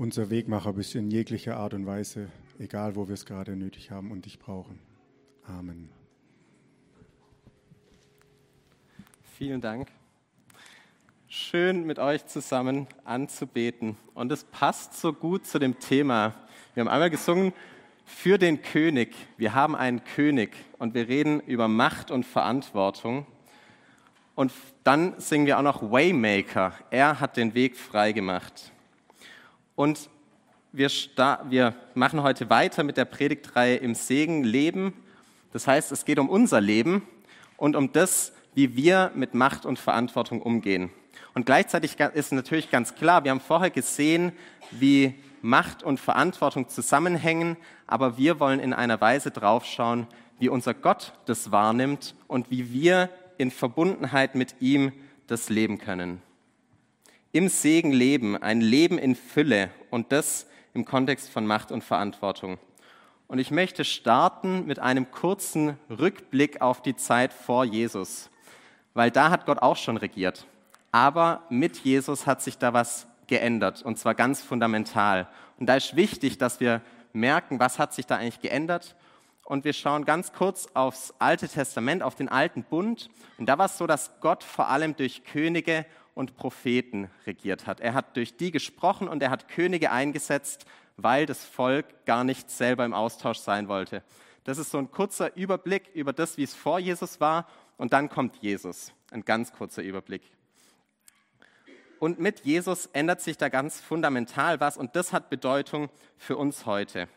unser Wegmacher bist in jeglicher Art und Weise, egal wo wir es gerade nötig haben und dich brauchen. Amen. Vielen Dank. Schön mit euch zusammen anzubeten. Und es passt so gut zu dem Thema. Wir haben einmal gesungen für den König. Wir haben einen König und wir reden über Macht und Verantwortung. Und dann singen wir auch noch Waymaker. Er hat den Weg frei gemacht. Und wir, wir machen heute weiter mit der Predigtreihe im Segen Leben. Das heißt, es geht um unser Leben und um das, wie wir mit Macht und Verantwortung umgehen. Und gleichzeitig ist natürlich ganz klar, wir haben vorher gesehen, wie Macht und Verantwortung zusammenhängen, aber wir wollen in einer Weise draufschauen, wie unser Gott das wahrnimmt und wie wir in Verbundenheit mit ihm das leben können. Im Segen leben, ein Leben in Fülle und das im Kontext von Macht und Verantwortung. Und ich möchte starten mit einem kurzen Rückblick auf die Zeit vor Jesus, weil da hat Gott auch schon regiert. Aber mit Jesus hat sich da was geändert und zwar ganz fundamental. Und da ist wichtig, dass wir merken, was hat sich da eigentlich geändert. Und wir schauen ganz kurz aufs Alte Testament, auf den alten Bund. Und da war es so, dass Gott vor allem durch Könige und Propheten regiert hat. Er hat durch die gesprochen und er hat Könige eingesetzt, weil das Volk gar nicht selber im Austausch sein wollte. Das ist so ein kurzer Überblick über das, wie es vor Jesus war. Und dann kommt Jesus. Ein ganz kurzer Überblick. Und mit Jesus ändert sich da ganz fundamental was und das hat Bedeutung für uns heute.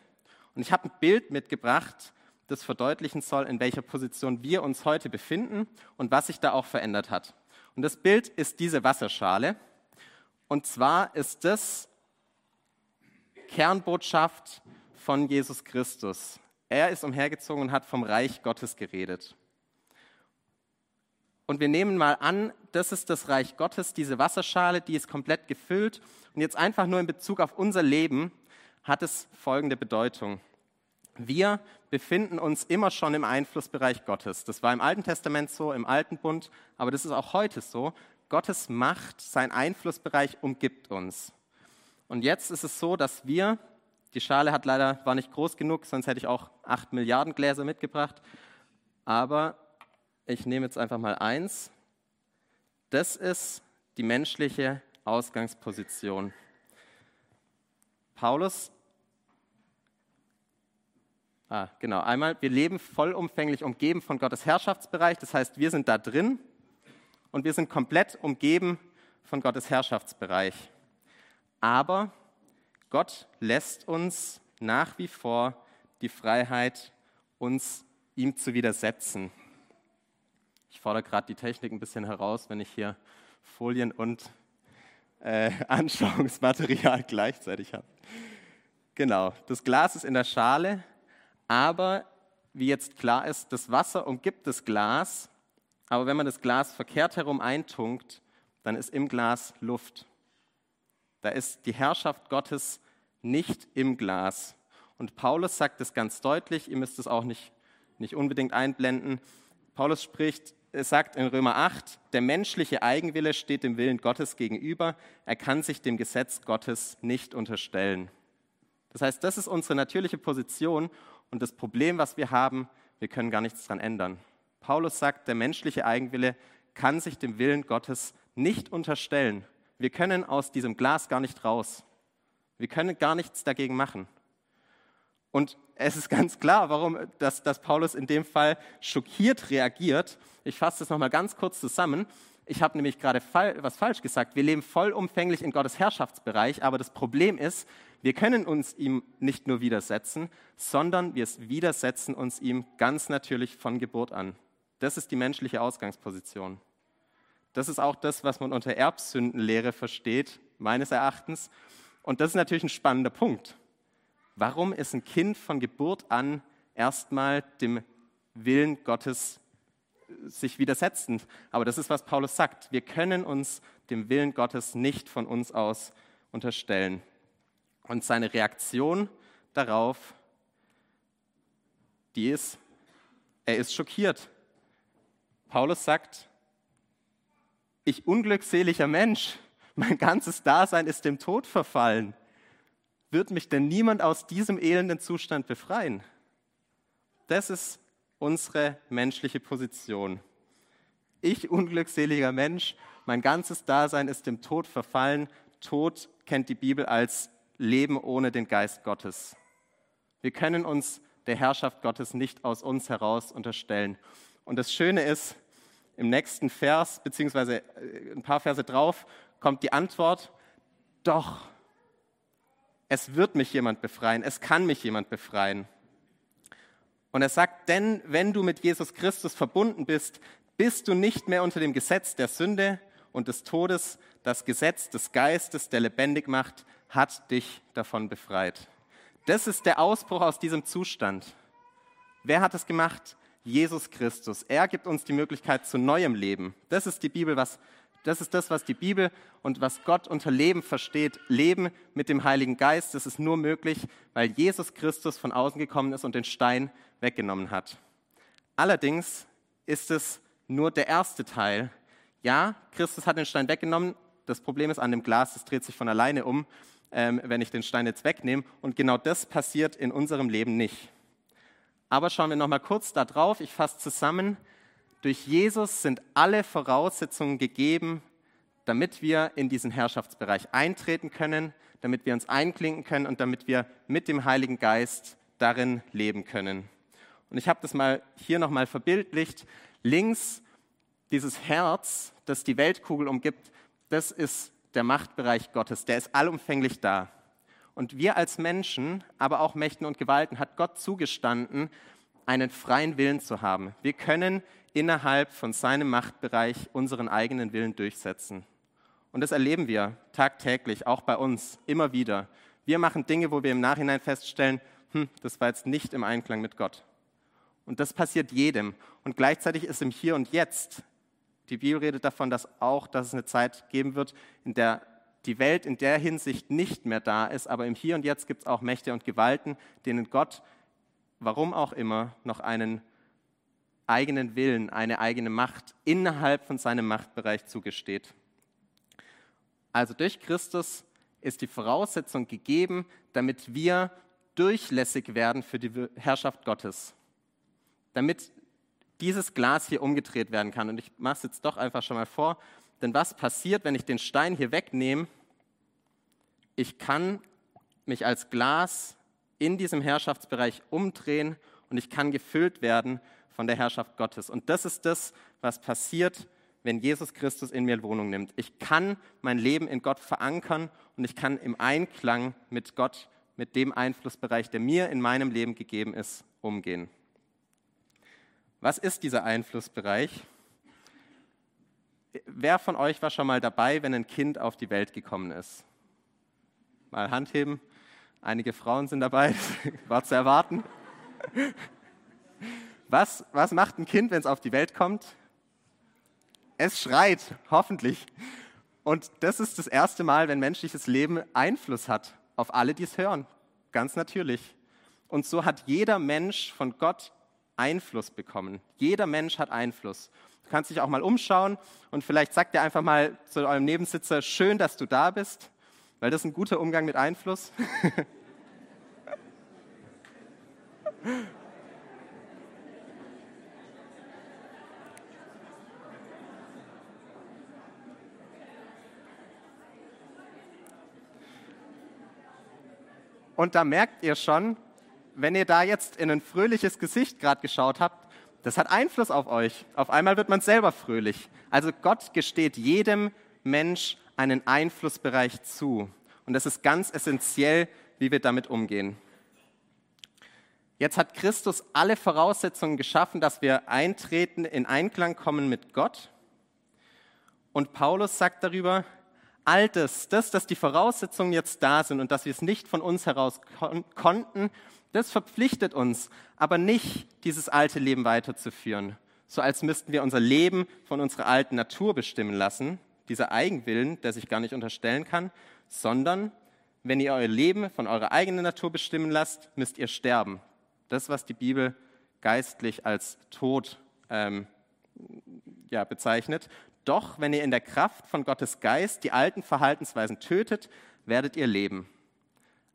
Und ich habe ein Bild mitgebracht, das verdeutlichen soll, in welcher Position wir uns heute befinden und was sich da auch verändert hat. Und das Bild ist diese Wasserschale. Und zwar ist das Kernbotschaft von Jesus Christus. Er ist umhergezogen und hat vom Reich Gottes geredet. Und wir nehmen mal an, das ist das Reich Gottes, diese Wasserschale, die ist komplett gefüllt. Und jetzt einfach nur in Bezug auf unser Leben hat es folgende Bedeutung. Wir befinden uns immer schon im Einflussbereich Gottes. Das war im Alten Testament so, im Alten Bund, aber das ist auch heute so. Gottes Macht, sein Einflussbereich umgibt uns. Und jetzt ist es so, dass wir, die Schale hat leider, war nicht groß genug, sonst hätte ich auch acht Milliarden Gläser mitgebracht, aber ich nehme jetzt einfach mal eins. Das ist die menschliche Ausgangsposition. Paulus, ah, genau, einmal, wir leben vollumfänglich umgeben von Gottes Herrschaftsbereich, das heißt, wir sind da drin und wir sind komplett umgeben von Gottes Herrschaftsbereich. Aber Gott lässt uns nach wie vor die Freiheit, uns ihm zu widersetzen. Ich fordere gerade die Technik ein bisschen heraus, wenn ich hier Folien und äh, Anschauungsmaterial gleichzeitig habe. Genau, das Glas ist in der Schale, aber wie jetzt klar ist, das Wasser umgibt das Glas, aber wenn man das Glas verkehrt herum eintunkt, dann ist im Glas Luft. Da ist die Herrschaft Gottes nicht im Glas. Und Paulus sagt es ganz deutlich, ihr müsst es auch nicht, nicht unbedingt einblenden. Paulus spricht sagt in Römer 8, der menschliche Eigenwille steht dem Willen Gottes gegenüber. Er kann sich dem Gesetz Gottes nicht unterstellen. Das heißt, das ist unsere natürliche Position und das Problem, was wir haben, wir können gar nichts daran ändern. Paulus sagt, der menschliche Eigenwille kann sich dem Willen Gottes nicht unterstellen. Wir können aus diesem Glas gar nicht raus. Wir können gar nichts dagegen machen. Und es ist ganz klar, warum dass, dass Paulus in dem Fall schockiert reagiert. Ich fasse das nochmal ganz kurz zusammen. Ich habe nämlich gerade was falsch gesagt. Wir leben vollumfänglich in Gottes Herrschaftsbereich, aber das Problem ist, wir können uns ihm nicht nur widersetzen, sondern wir widersetzen uns ihm ganz natürlich von Geburt an. Das ist die menschliche Ausgangsposition. Das ist auch das, was man unter Erbsündenlehre versteht, meines Erachtens. Und das ist natürlich ein spannender Punkt. Warum ist ein Kind von Geburt an erstmal dem Willen Gottes sich widersetzend? Aber das ist, was Paulus sagt. Wir können uns dem Willen Gottes nicht von uns aus unterstellen. Und seine Reaktion darauf, die ist, er ist schockiert. Paulus sagt, ich unglückseliger Mensch, mein ganzes Dasein ist dem Tod verfallen. wird mich denn niemand aus diesem elenden Zustand befreien? Das ist unsere menschliche Position. Ich, unglückseliger Mensch, mein ganzes Dasein ist dem Tod verfallen. Tod kennt die Bibel als Leben ohne den Geist Gottes. Wir können uns der Herrschaft Gottes nicht aus uns heraus unterstellen. Und das Schöne ist, im nächsten Vers, beziehungsweise äh, ein paar Verse drauf, kommt die Antwort, doch, es wird mich jemand befreien, es kann mich jemand befreien. Und er sagt, denn wenn du mit Jesus Christus verbunden bist, bist du nicht mehr unter dem Gesetz der Sünde und des Todes. Das Gesetz des Geistes, der lebendig macht, hat dich davon befreit. Das ist der Ausbruch aus diesem Zustand. Wer hat es gemacht? Jesus Christus. Er gibt uns die Möglichkeit zu neuem Leben. Das ist die Bibel, was das ist das, was die Bibel und was Gott unter Leben versteht. Leben mit dem Heiligen Geist, das ist nur möglich, weil Jesus Christus von außen gekommen ist und den Stein weggenommen hat. Allerdings ist es nur der erste Teil. Ja, Christus hat den Stein weggenommen. Das Problem ist an dem Glas, es dreht sich von alleine um, ähm, wenn ich den Stein jetzt wegnehme. Und genau das passiert in unserem Leben nicht. Aber schauen wir noch mal kurz da drauf. Ich fasse zusammen. Durch Jesus sind alle Voraussetzungen gegeben, damit wir in diesen Herrschaftsbereich eintreten können, damit wir uns einklinken können und damit wir mit dem Heiligen Geist darin leben können. Und ich habe das mal hier nochmal verbildlicht. Links dieses Herz, das die Weltkugel umgibt, das ist der Machtbereich Gottes. Der ist allumfänglich da. Und wir als Menschen, aber auch Mächten und Gewalten, hat Gott zugestanden, einen freien Willen zu haben. Wir können innerhalb von seinem Machtbereich unseren eigenen Willen durchsetzen. Und das erleben wir tagtäglich, auch bei uns, immer wieder. Wir machen Dinge, wo wir im Nachhinein feststellen, hm, das war jetzt nicht im Einklang mit Gott. Und das passiert jedem. Und gleichzeitig ist im Hier und Jetzt, die Bibel redet davon, dass auch, dass es eine Zeit geben wird, in der die Welt in der Hinsicht nicht mehr da ist, aber im Hier und Jetzt gibt es auch Mächte und Gewalten, denen Gott, warum auch immer, noch einen eigenen Willen, eine eigene Macht innerhalb von seinem Machtbereich zugesteht. Also durch Christus ist die Voraussetzung gegeben, damit wir durchlässig werden für die Herrschaft Gottes. Damit dieses Glas hier umgedreht werden kann. Und ich mache es jetzt doch einfach schon mal vor. Denn was passiert, wenn ich den Stein hier wegnehme? Ich kann mich als Glas in diesem Herrschaftsbereich umdrehen und ich kann gefüllt werden von der Herrschaft Gottes. Und das ist das, was passiert, wenn Jesus Christus in mir Wohnung nimmt. Ich kann mein Leben in Gott verankern und ich kann im Einklang mit Gott, mit dem Einflussbereich, der mir in meinem Leben gegeben ist, umgehen. Was ist dieser Einflussbereich? Wer von euch war schon mal dabei, wenn ein Kind auf die Welt gekommen ist? Mal Hand heben. Einige Frauen sind dabei, war zu erwarten. Was, was macht ein Kind, wenn es auf die Welt kommt? Es schreit, hoffentlich. Und das ist das erste Mal, wenn menschliches Leben Einfluss hat auf alle, die es hören. Ganz natürlich. Und so hat jeder Mensch von Gott Einfluss bekommen. Jeder Mensch hat Einfluss. Du kannst dich auch mal umschauen und vielleicht sagt ihr einfach mal zu eurem Nebensitzer, schön, dass du da bist, weil das ist ein guter Umgang mit Einfluss. Und da merkt ihr schon, wenn ihr da jetzt in ein fröhliches Gesicht gerade geschaut habt, das hat Einfluss auf euch. Auf einmal wird man selber fröhlich. Also Gott gesteht jedem Mensch einen Einflussbereich zu. Und das ist ganz essentiell, wie wir damit umgehen. Jetzt hat Christus alle Voraussetzungen geschaffen, dass wir eintreten, in Einklang kommen mit Gott. Und Paulus sagt darüber, Altes, das, dass die Voraussetzungen jetzt da sind und dass wir es nicht von uns heraus kon konnten, das verpflichtet uns, aber nicht dieses alte Leben weiterzuführen, so als müssten wir unser Leben von unserer alten Natur bestimmen lassen, dieser Eigenwillen, der sich gar nicht unterstellen kann, sondern wenn ihr euer Leben von eurer eigenen Natur bestimmen lasst, müsst ihr sterben. Das, was die Bibel geistlich als Tod ähm, ja, bezeichnet. Doch wenn ihr in der Kraft von Gottes Geist die alten Verhaltensweisen tötet, werdet ihr leben.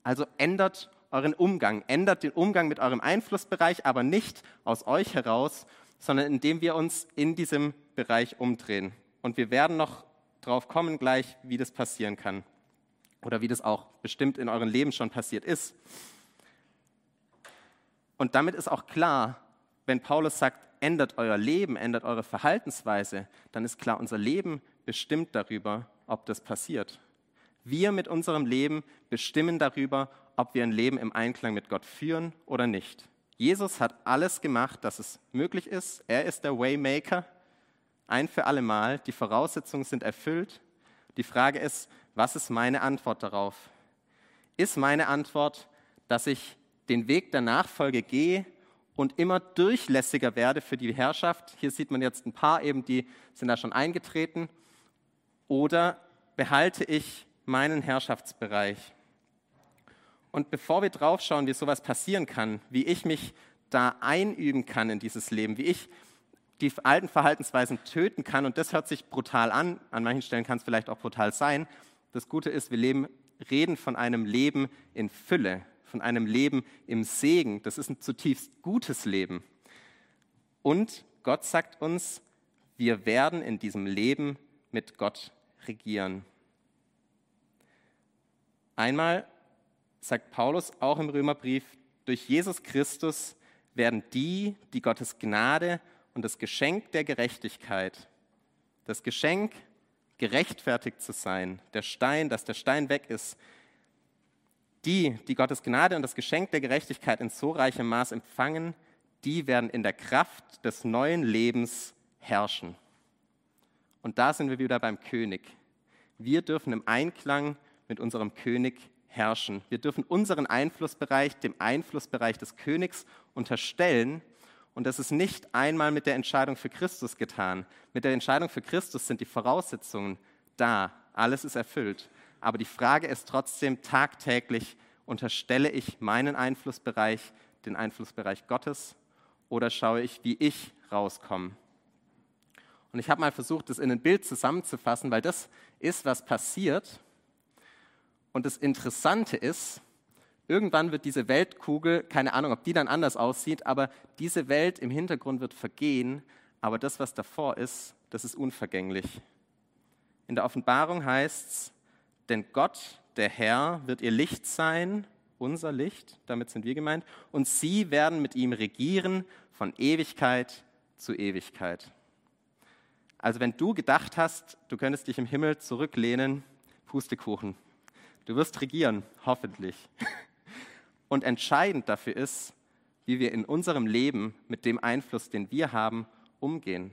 Also ändert euren Umgang, ändert den Umgang mit eurem Einflussbereich, aber nicht aus euch heraus, sondern indem wir uns in diesem Bereich umdrehen. Und wir werden noch drauf kommen gleich, wie das passieren kann oder wie das auch bestimmt in eurem Leben schon passiert ist. Und damit ist auch klar, wenn Paulus sagt, ändert euer Leben, ändert eure Verhaltensweise, dann ist klar, unser Leben bestimmt darüber, ob das passiert. Wir mit unserem Leben bestimmen darüber, ob wir ein Leben im Einklang mit Gott führen oder nicht. Jesus hat alles gemacht, dass es möglich ist. Er ist der Waymaker, ein für alle Mal. Die Voraussetzungen sind erfüllt. Die Frage ist, was ist meine Antwort darauf? Ist meine Antwort, dass ich den Weg der Nachfolge gehe und immer durchlässiger werde für die Herrschaft? Hier sieht man jetzt ein paar eben, die sind da schon eingetreten. Oder behalte ich meinen Herrschaftsbereich? Und bevor wir draufschauen, wie sowas passieren kann, wie ich mich da einüben kann in dieses Leben, wie ich die alten Verhaltensweisen töten kann, und das hört sich brutal an, an manchen Stellen kann es vielleicht auch brutal sein. Das Gute ist, wir leben, reden von einem Leben in Fülle, von einem Leben im Segen. Das ist ein zutiefst gutes Leben. Und Gott sagt uns, wir werden in diesem Leben mit Gott regieren. Einmal sagt Paulus auch im Römerbrief, durch Jesus Christus werden die, die Gottes Gnade und das Geschenk der Gerechtigkeit, das Geschenk, gerechtfertigt zu sein, der Stein, dass der Stein weg ist, die, die Gottes Gnade und das Geschenk der Gerechtigkeit in so reichem Maß empfangen, die werden in der Kraft des neuen Lebens herrschen. Und da sind wir wieder beim König. Wir dürfen im Einklang mit unserem König herrschen. Wir dürfen unseren Einflussbereich dem Einflussbereich des Königs unterstellen. Und das ist nicht einmal mit der Entscheidung für Christus getan. Mit der Entscheidung für Christus sind die Voraussetzungen da. Alles ist erfüllt. Aber die Frage ist trotzdem tagtäglich, unterstelle ich meinen Einflussbereich den Einflussbereich Gottes oder schaue ich, wie ich rauskomme? Und ich habe mal versucht, das in ein Bild zusammenzufassen, weil das ist, was passiert, und das Interessante ist, irgendwann wird diese Weltkugel, keine Ahnung, ob die dann anders aussieht, aber diese Welt im Hintergrund wird vergehen, aber das, was davor ist, das ist unvergänglich. In der Offenbarung heißt es, denn Gott, der Herr, wird ihr Licht sein, unser Licht, damit sind wir gemeint, und sie werden mit ihm regieren von Ewigkeit zu Ewigkeit. Also wenn du gedacht hast, du könntest dich im Himmel zurücklehnen, Pustekuchen, Du wirst regieren, hoffentlich. Und entscheidend dafür ist, wie wir in unserem Leben mit dem Einfluss, den wir haben, umgehen.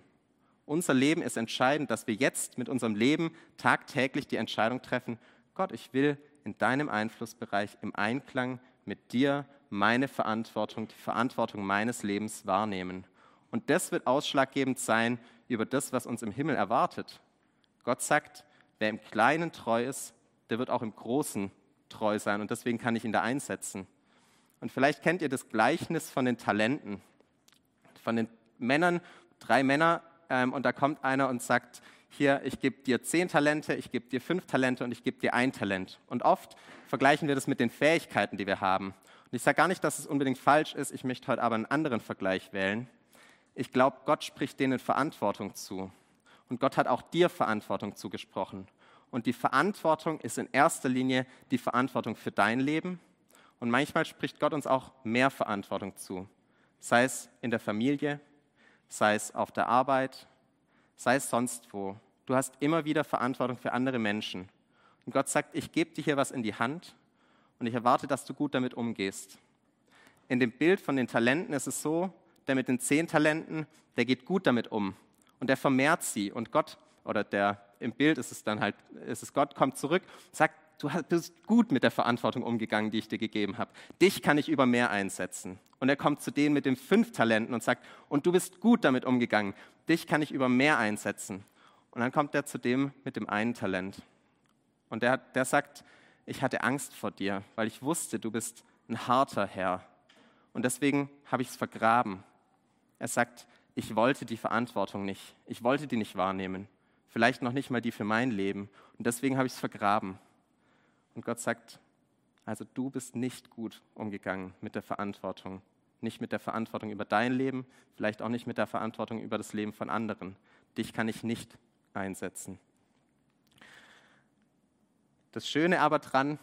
Unser Leben ist entscheidend, dass wir jetzt mit unserem Leben tagtäglich die Entscheidung treffen, Gott, ich will in deinem Einflussbereich im Einklang mit dir meine Verantwortung, die Verantwortung meines Lebens wahrnehmen. Und das wird ausschlaggebend sein über das, was uns im Himmel erwartet. Gott sagt, wer im Kleinen treu ist, der wird auch im Großen treu sein und deswegen kann ich ihn da einsetzen. Und vielleicht kennt ihr das Gleichnis von den Talenten, von den Männern, drei Männer, ähm, und da kommt einer und sagt, hier, ich gebe dir zehn Talente, ich gebe dir fünf Talente und ich gebe dir ein Talent. Und oft vergleichen wir das mit den Fähigkeiten, die wir haben. Und ich sage gar nicht, dass es unbedingt falsch ist, ich möchte heute aber einen anderen Vergleich wählen. Ich glaube, Gott spricht denen Verantwortung zu. Und Gott hat auch dir Verantwortung zugesprochen. Und die Verantwortung ist in erster Linie die Verantwortung für dein Leben. Und manchmal spricht Gott uns auch mehr Verantwortung zu. Sei es in der Familie, sei es auf der Arbeit, sei es sonst wo. Du hast immer wieder Verantwortung für andere Menschen. Und Gott sagt, ich gebe dir hier was in die Hand und ich erwarte, dass du gut damit umgehst. In dem Bild von den Talenten ist es so, der mit den zehn Talenten, der geht gut damit um und der vermehrt sie. Und Gott oder der im Bild ist es dann halt, ist es Gott kommt zurück, sagt, du bist gut mit der Verantwortung umgegangen, die ich dir gegeben habe. Dich kann ich über mehr einsetzen. Und er kommt zu denen mit den fünf Talenten und sagt, und du bist gut damit umgegangen. Dich kann ich über mehr einsetzen. Und dann kommt er zu dem mit dem einen Talent. Und der, der sagt, ich hatte Angst vor dir, weil ich wusste, du bist ein harter Herr. Und deswegen habe ich es vergraben. Er sagt, ich wollte die Verantwortung nicht. Ich wollte die nicht wahrnehmen vielleicht noch nicht mal die für mein Leben. Und deswegen habe ich es vergraben. Und Gott sagt, Also du bist nicht gut umgegangen mit der Verantwortung. Nicht mit der Verantwortung über dein Leben, vielleicht auch nicht mit der Verantwortung über das Leben von anderen. Dich kann ich nicht einsetzen. Das Schöne aber dran,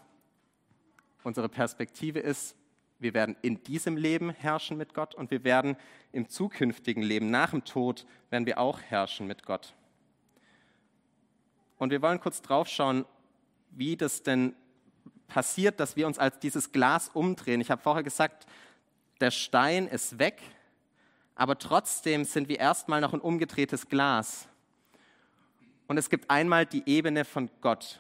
unsere Perspektive ist, wir werden in diesem Leben herrschen mit Gott und wir werden im zukünftigen Leben, nach dem Tod, werden wir auch herrschen mit Gott. Und wir wollen kurz drauf schauen, wie das denn passiert, dass wir uns als dieses Glas umdrehen. Ich habe vorher gesagt, der Stein ist weg, aber trotzdem sind wir erstmal noch ein umgedrehtes Glas. Und es gibt einmal die Ebene von Gott,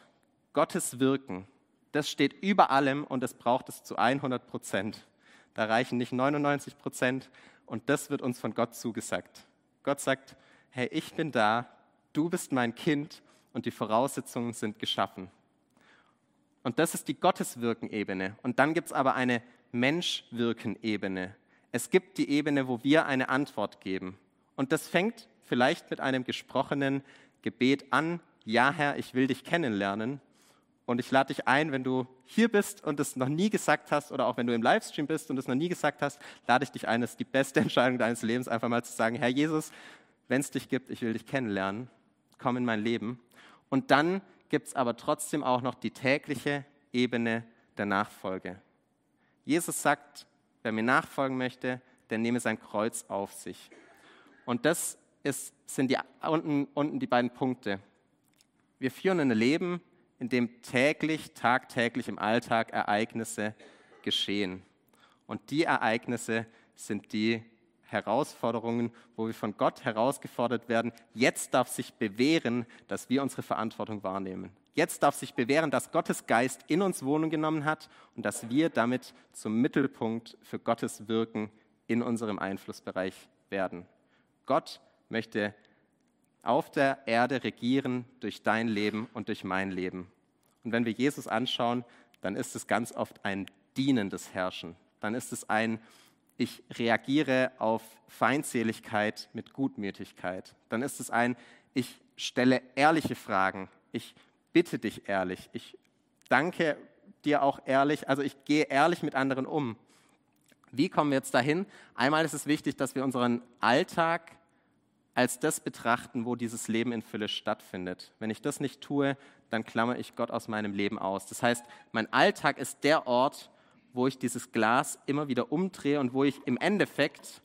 Gottes Wirken. Das steht über allem und das braucht es zu 100 Prozent. Da reichen nicht 99 Prozent und das wird uns von Gott zugesagt. Gott sagt, hey, ich bin da, du bist mein Kind und die Voraussetzungen sind geschaffen. Und das ist die Gotteswirken-Ebene. Und dann gibt es aber eine Menschwirken-Ebene. Es gibt die Ebene, wo wir eine Antwort geben. Und das fängt vielleicht mit einem gesprochenen Gebet an. Ja, Herr, ich will dich kennenlernen. Und ich lade dich ein, wenn du hier bist und es noch nie gesagt hast, oder auch wenn du im Livestream bist und es noch nie gesagt hast, lade ich dich ein, es ist die beste Entscheidung deines Lebens, einfach mal zu sagen, Herr Jesus, wenn es dich gibt, ich will dich kennenlernen, komm in mein Leben. Und dann gibt es aber trotzdem auch noch die tägliche Ebene der Nachfolge. Jesus sagt, wer mir nachfolgen möchte, der nehme sein Kreuz auf sich. Und das ist, sind die, unten, unten die beiden Punkte. Wir führen ein Leben, in dem täglich, tagtäglich im Alltag Ereignisse geschehen. Und die Ereignisse sind die Herausforderungen, wo wir von Gott herausgefordert werden. Jetzt darf sich bewähren, dass wir unsere Verantwortung wahrnehmen. Jetzt darf sich bewähren, dass Gottes Geist in uns Wohnung genommen hat und dass wir damit zum Mittelpunkt für Gottes Wirken in unserem Einflussbereich werden. Gott möchte auf der Erde regieren durch dein Leben und durch mein Leben. Und wenn wir Jesus anschauen, dann ist es ganz oft ein dienendes Herrschen. Dann ist es ein, ich reagiere auf Feindseligkeit mit Gutmütigkeit. Dann ist es ein, ich stelle ehrliche Fragen. Ich bitte dich ehrlich. Ich danke dir auch ehrlich. Also ich gehe ehrlich mit anderen um. Wie kommen wir jetzt dahin? Einmal ist es wichtig, dass wir unseren Alltag als das betrachten, wo dieses Leben in Fülle stattfindet. Wenn ich das nicht tue, dann klammer ich Gott aus meinem Leben aus. Das heißt, mein Alltag ist der Ort, wo ich dieses Glas immer wieder umdrehe und wo ich im Endeffekt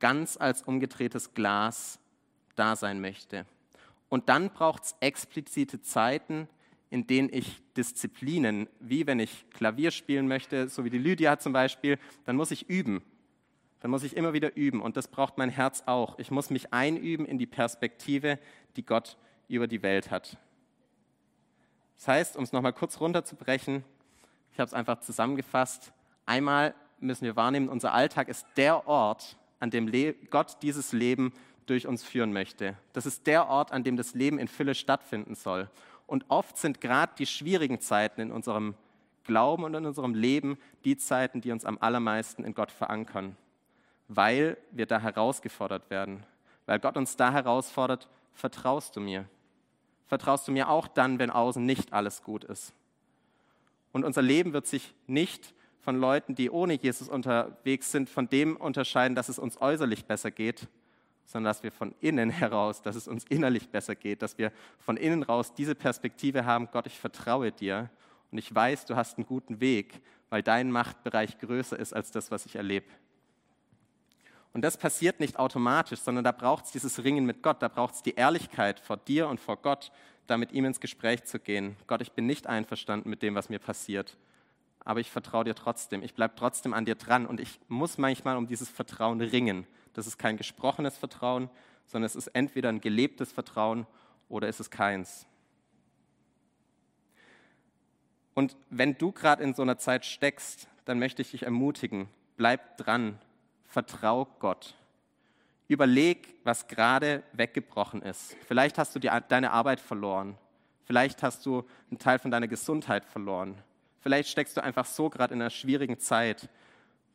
ganz als umgedrehtes Glas da sein möchte. Und dann braucht es explizite Zeiten, in denen ich Disziplinen, wie wenn ich Klavier spielen möchte, so wie die Lydia zum Beispiel, dann muss ich üben dann muss ich immer wieder üben und das braucht mein Herz auch. Ich muss mich einüben in die Perspektive, die Gott über die Welt hat. Das heißt, um es nochmal kurz runterzubrechen, ich habe es einfach zusammengefasst, einmal müssen wir wahrnehmen, unser Alltag ist der Ort, an dem Gott dieses Leben durch uns führen möchte. Das ist der Ort, an dem das Leben in Fülle stattfinden soll. Und oft sind gerade die schwierigen Zeiten in unserem Glauben und in unserem Leben die Zeiten, die uns am allermeisten in Gott verankern weil wir da herausgefordert werden. Weil Gott uns da herausfordert, vertraust du mir? Vertraust du mir auch dann, wenn außen nicht alles gut ist? Und unser Leben wird sich nicht von Leuten, die ohne Jesus unterwegs sind, von dem unterscheiden, dass es uns äußerlich besser geht, sondern dass wir von innen heraus, dass es uns innerlich besser geht, dass wir von innen raus diese Perspektive haben, Gott, ich vertraue dir und ich weiß, du hast einen guten Weg, weil dein Machtbereich größer ist als das, was ich erlebe. Und das passiert nicht automatisch, sondern da braucht es dieses Ringen mit Gott, da braucht es die Ehrlichkeit vor dir und vor Gott, da mit ihm ins Gespräch zu gehen. Gott, ich bin nicht einverstanden mit dem, was mir passiert, aber ich vertraue dir trotzdem, ich bleibe trotzdem an dir dran und ich muss manchmal um dieses Vertrauen ringen. Das ist kein gesprochenes Vertrauen, sondern es ist entweder ein gelebtes Vertrauen oder ist es keins. Und wenn du gerade in so einer Zeit steckst, dann möchte ich dich ermutigen, bleib dran, vertrau Gott. Überleg, was gerade weggebrochen ist. Vielleicht hast du die, deine Arbeit verloren. Vielleicht hast du einen Teil von deiner Gesundheit verloren. Vielleicht steckst du einfach so gerade in einer schwierigen Zeit.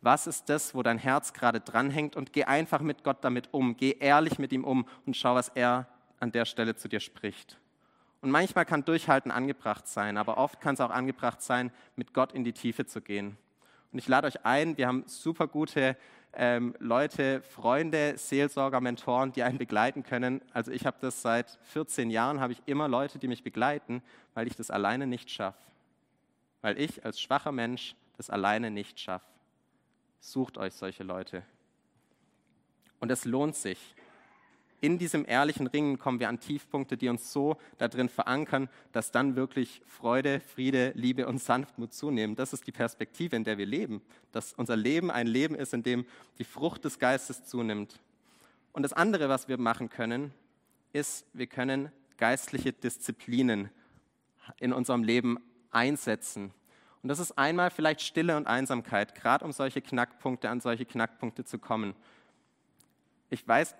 Was ist das, wo dein Herz gerade dranhängt? Und geh einfach mit Gott damit um. Geh ehrlich mit ihm um und schau, was er an der Stelle zu dir spricht. Und manchmal kann Durchhalten angebracht sein, aber oft kann es auch angebracht sein, mit Gott in die Tiefe zu gehen. Und ich lade euch ein, wir haben super gute ähm, Leute, Freunde, Seelsorger, Mentoren, die einen begleiten können. Also ich habe das seit 14 Jahren, habe ich immer Leute, die mich begleiten, weil ich das alleine nicht schaffe. Weil ich als schwacher Mensch das alleine nicht schaffe. Sucht euch solche Leute. Und es lohnt sich. In diesem ehrlichen Ringen kommen wir an Tiefpunkte, die uns so darin verankern, dass dann wirklich Freude, Friede, Liebe und Sanftmut zunehmen. Das ist die Perspektive, in der wir leben. Dass unser Leben ein Leben ist, in dem die Frucht des Geistes zunimmt. Und das andere, was wir machen können, ist, wir können geistliche Disziplinen in unserem Leben einsetzen. Und das ist einmal vielleicht Stille und Einsamkeit, gerade um solche Knackpunkte, an solche Knackpunkte zu kommen. Ich weiß,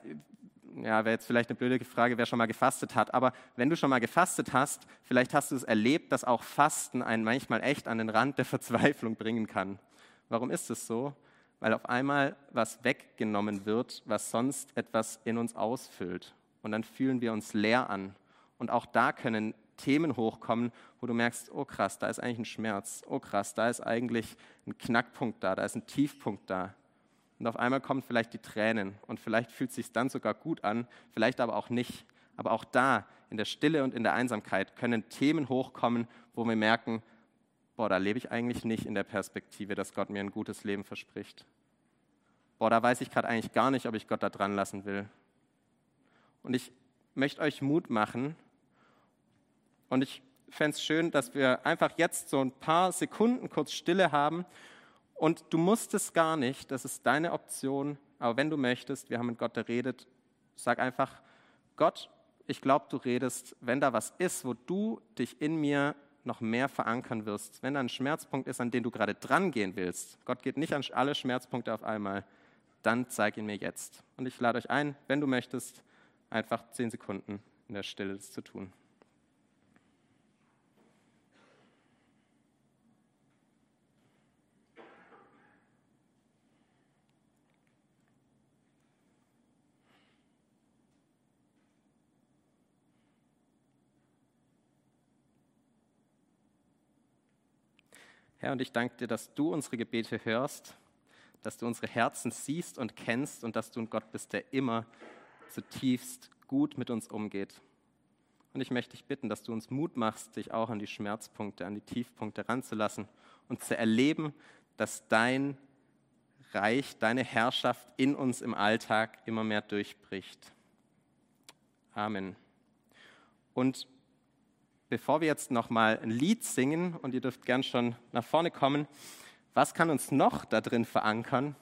ja, wäre jetzt vielleicht eine blöde Frage, wer schon mal gefastet hat, aber wenn du schon mal gefastet hast, vielleicht hast du es erlebt, dass auch Fasten einen manchmal echt an den Rand der Verzweiflung bringen kann. Warum ist es so? Weil auf einmal was weggenommen wird, was sonst etwas in uns ausfüllt. Und dann fühlen wir uns leer an. Und auch da können Themen hochkommen, wo du merkst, oh krass, da ist eigentlich ein Schmerz. Oh krass, da ist eigentlich ein Knackpunkt da, da ist ein Tiefpunkt da. Und auf einmal kommen vielleicht die Tränen und vielleicht fühlt es sich dann sogar gut an, vielleicht aber auch nicht. Aber auch da, in der Stille und in der Einsamkeit, können Themen hochkommen, wo wir merken, boah, da lebe ich eigentlich nicht in der Perspektive, dass Gott mir ein gutes Leben verspricht. Boah, da weiß ich gerade eigentlich gar nicht, ob ich Gott da dran lassen will. Und ich möchte euch Mut machen und ich fände es schön, dass wir einfach jetzt so ein paar Sekunden kurz Stille haben und du musst es gar nicht, das ist deine Option. Aber wenn du möchtest, wir haben mit Gott, der redet, sag einfach, Gott, ich glaube, du redest, wenn da was ist, wo du dich in mir noch mehr verankern wirst, wenn da ein Schmerzpunkt ist, an den du gerade dran gehen willst, Gott geht nicht an alle Schmerzpunkte auf einmal, dann zeig ihn mir jetzt. Und ich lade euch ein, wenn du möchtest, einfach zehn Sekunden in der Stille das zu tun. Herr, und ich danke dir, dass du unsere Gebete hörst, dass du unsere Herzen siehst und kennst und dass du ein Gott bist, der immer zutiefst gut mit uns umgeht. Und ich möchte dich bitten, dass du uns Mut machst, dich auch an die Schmerzpunkte, an die Tiefpunkte ranzulassen und zu erleben, dass dein Reich, deine Herrschaft in uns im Alltag immer mehr durchbricht. Amen. Und bevor wir jetzt nochmal ein Lied singen und ihr dürft gern schon nach vorne kommen, was kann uns noch da drin verankern?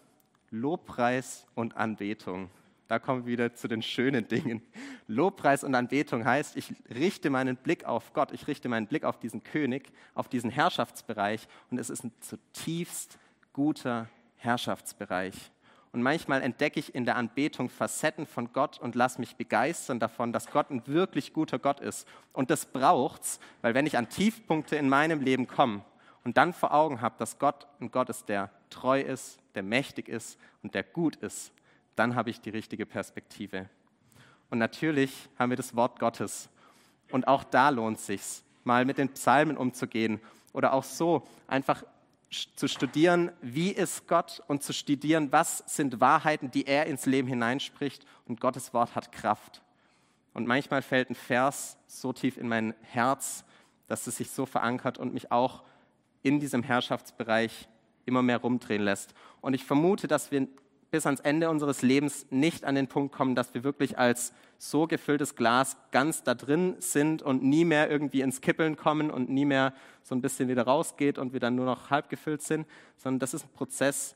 Lobpreis und Anbetung. Da kommen wir wieder zu den schönen Dingen. Lobpreis und Anbetung heißt, ich richte meinen Blick auf Gott, ich richte meinen Blick auf diesen König, auf diesen Herrschaftsbereich und es ist ein zutiefst guter Herrschaftsbereich. Und manchmal entdecke ich in der Anbetung Facetten von Gott und lasse mich begeistern davon, dass Gott ein wirklich guter Gott ist. Und das braucht's, weil wenn ich an Tiefpunkte in meinem Leben komme und dann vor Augen habe, dass Gott ein Gott ist, der treu ist, der mächtig ist und der gut ist, dann habe ich die richtige Perspektive. Und natürlich haben wir das Wort Gottes. Und auch da lohnt es sich, mal mit den Psalmen umzugehen oder auch so einfach zu studieren, wie ist Gott und zu studieren, was sind Wahrheiten, die er ins Leben hineinspricht. Und Gottes Wort hat Kraft. Und manchmal fällt ein Vers so tief in mein Herz, dass es sich so verankert und mich auch in diesem Herrschaftsbereich immer mehr rumdrehen lässt. Und ich vermute, dass wir bis ans Ende unseres Lebens nicht an den Punkt kommen, dass wir wirklich als so gefülltes Glas ganz da drin sind und nie mehr irgendwie ins Kippeln kommen und nie mehr so ein bisschen wieder rausgeht und wir dann nur noch halb gefüllt sind, sondern das ist ein Prozess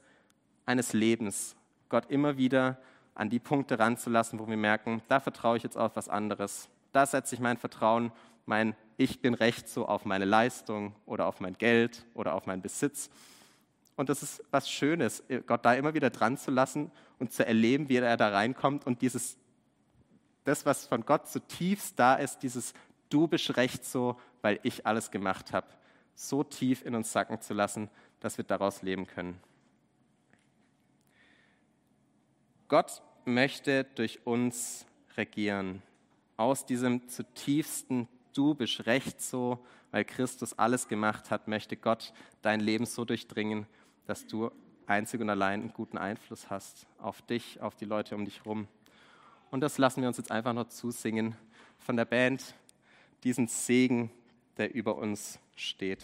eines Lebens. Gott immer wieder an die Punkte ranzulassen, wo wir merken, da vertraue ich jetzt auf was anderes. Da setze ich mein Vertrauen, mein Ich bin recht so auf meine Leistung oder auf mein Geld oder auf meinen Besitz und das ist was Schönes, Gott da immer wieder dran zu lassen und zu erleben, wie er da reinkommt und dieses, das, was von Gott zutiefst da ist, dieses Du bist recht so, weil ich alles gemacht habe, so tief in uns sacken zu lassen, dass wir daraus leben können. Gott möchte durch uns regieren, aus diesem zutiefsten du bist recht so, weil Christus alles gemacht hat, möchte Gott dein Leben so durchdringen, dass du einzig und allein einen guten Einfluss hast auf dich, auf die Leute um dich herum. Und das lassen wir uns jetzt einfach noch zusingen von der Band, diesen Segen, der über uns steht.